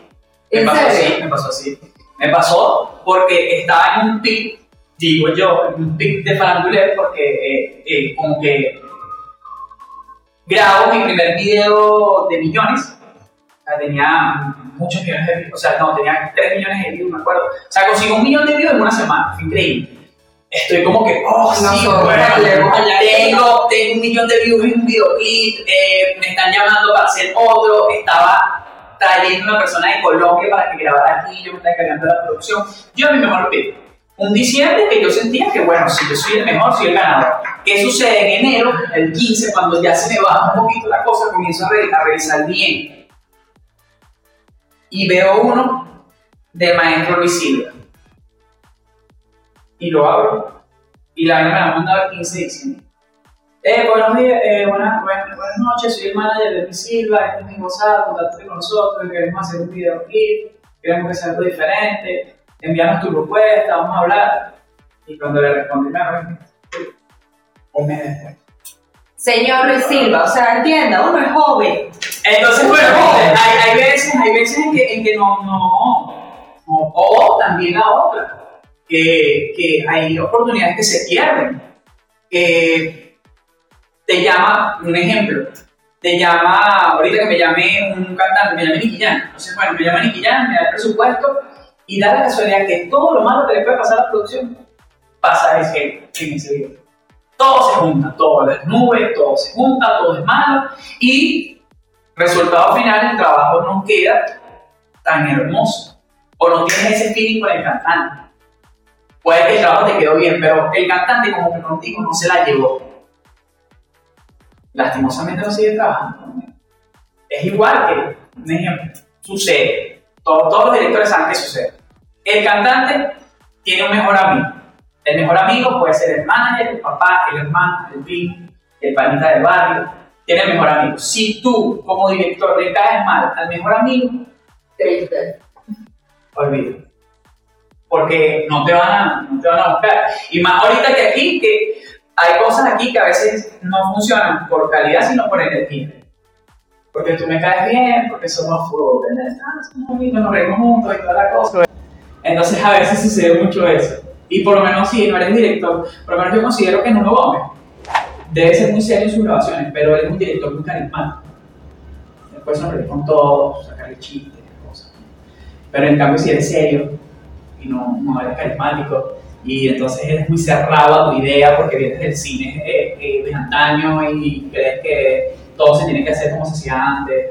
Me ¿En pasó serio? así, me pasó así. Me pasó porque estaba en un pic, digo yo, en un pic de faranduleo porque eh, eh, como que grabo mi primer video de millones. Tenía muchos millones de views, o sea, no, tenía 3 millones de views, me acuerdo. O sea, consigo un millón de views en una semana, fue increíble. Estoy como que, oh, sí, Nosotros bueno, tengo, tengo un millón de views en un videoclip, eh, me están llamando para hacer otro, estaba trayendo una persona de Colombia para que grabara aquí, yo me estaba encargando de la producción. Yo mi mejor pick. Un diciembre que yo sentía que, bueno, si yo soy el mejor, soy el ganador. ¿Qué sucede en enero, el 15, cuando ya se me baja un poquito la cosa, comienzo a, re- a revisar bien? Y veo uno de Maestro Luis Silva. Y lo abro. Y la vaina me la mandaba el 15 de diciembre. Eh, buenos días, eh, buenas, buenas, noches, soy el manager de Luis Silva, este es mi WhatsApp, contáctate con nosotros, queremos hacer un videoclip, queremos que sea algo diferente, envíanos tu propuesta, vamos a hablar. Y cuando le respondí, me. Un mes después. Señor Luis Silva, o sea, entienda, uno es joven. Entonces, bueno, hay, hay veces, hay veces en que, en que no, no, no- o también la otra, que, que hay oportunidades que se pierden. Que te llama, un ejemplo, te llama, ahorita que me llamé un cantante, me llamé Nicky Jam. Entonces, bueno, me llama Nicky Jam, me da el presupuesto y da la casualidad que todo lo malo que le puede pasar a la producción pasa ese, en ese video. Todo se junta, todo las nubes, todo se junta, todo es malo y resultado final el trabajo no queda tan hermoso o no tienes ese feeling con el cantante. Puede que el trabajo te quedó bien, pero el cantante como que contigo no se la llevó. Lastimosamente no sigue trabajando. Es igual que, un ejemplo, sucede. Todos, todos los directores saben que sucede. El cantante tiene un mejor amigo. El mejor amigo puede ser el manager, el papá, el hermano, el primo, el panita del barrio. Tiene el mejor amigo. Si tú, como director, le caes mal al mejor amigo, Triste. olvídalo. Porque no te, van a, no te van a buscar. Y más ahorita que aquí, que hay cosas aquí que a veces no funcionan por calidad, sino por energía. Porque tú me caes bien, porque somos fútbol, ah, somos amigos, nos reímos juntos y toda la cosa. Entonces a veces sucede mucho eso. Y por lo menos si no eres director, por lo menos yo considero que Nuno Gómez debe ser muy serio en sus grabaciones, pero él es un director muy carismático. Después sonreír con todo, sacarle chistes, cosas. Pero en cambio si eres serio y no, no eres carismático, y entonces eres muy cerrado a tu idea porque vienes del cine eh, eh, de antaño y crees que todo se tiene que hacer como se hacía antes.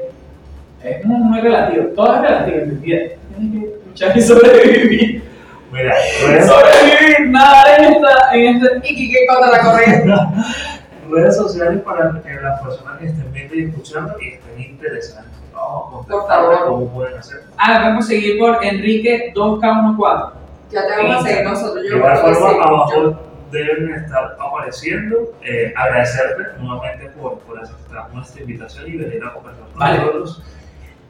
Es muy, muy relativo, todo es relativo en mi vida. Tienes que luchar y sobrevivir. Mira, redes, Sobrevivir, nada en esta, en esta Y Kike contra la corriente. redes sociales para que las personas que estén viendo y escuchando y estén interesadas. Vamos a Por favor. cómo pueden hacer. Ah, podemos seguir por Enrique 2K14. Ya te vamos a seguir nosotros. De Yo igual creo que forma, abajo deben estar apareciendo. Eh, agradecerte nuevamente por, por aceptar nuestra invitación y venir a conversar con Vale. nosotros.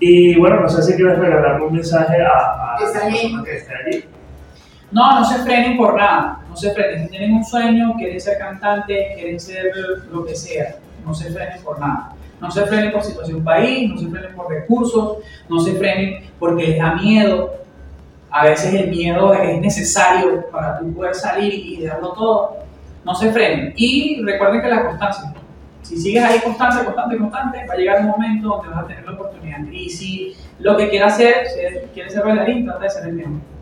Y bueno, no sé si quieres regalarle un mensaje a, a está la persona que esté allí. No, no se frenen por nada, no se frenen. Si tienen un sueño, quieren ser cantantes, quieren ser lo que sea, no se frenen por nada. No se frenen por situación país, no se frenen por recursos, no se frenen porque les da miedo. A veces el miedo es necesario para tú poder salir y darlo todo. No se frenen. Y recuerden que la constancia. Si sigues ahí constante, constante, constante, va a llegar un momento donde vas a tener la oportunidad. Y si lo que quieras hacer, si quieres ser bailarín, trata de ser el mejor.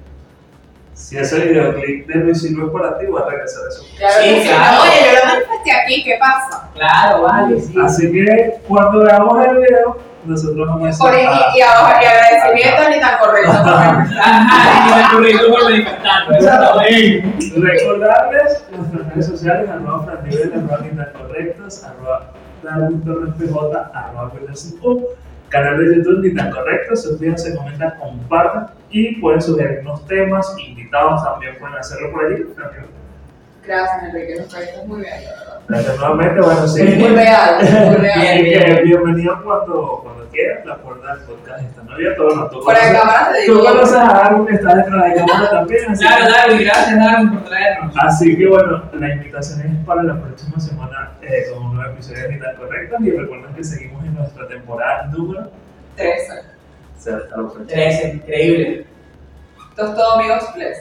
Si ese videoclip de Luis Silva es para ti, voy a regresar a eso. Claro Sí, claro. Oye, yo lo manifesté aquí, ¿qué pasa? Claro, vale, sí. Así que cuando veamos el video, nosotros vamos a hacer. Por, y, y, abajo, y agradecimiento ni tan correcto. Y me corrigió por manifestarlo. Recordarles nuestras redes sociales, arroba frannivel, arroba lindas correctas, arroba Darwin Torres PJ, arroba canal de YouTube ni tan correctos, suscríbanse, comentan, compartan y pueden sugerirnos temas, invitados también pueden hacerlo por allí. Frannivel. Gracias, Enrique, nos parece muy bien, la verdad. Gracias nuevamente, bueno, sí. Muy real, muy real. Bien, bien. bienvenido cuando, cuando quieras, las puertas del podcast están abiertas. Bueno, tú de conoces- cámara te Tú digo. conoces a Darwin, que está detrás de cámara también. Así Claro, que- Darwin, gracias Darwin por traernos. Así que bueno, la invitación es para la próxima semana eh, con un nuevo episodio de Ni tan Correctas y recuerden que seguimos en nuestra temporada número Tres. 0. Hasta la próxima. Trece, increíble. Esto es todo, amigos. Bless.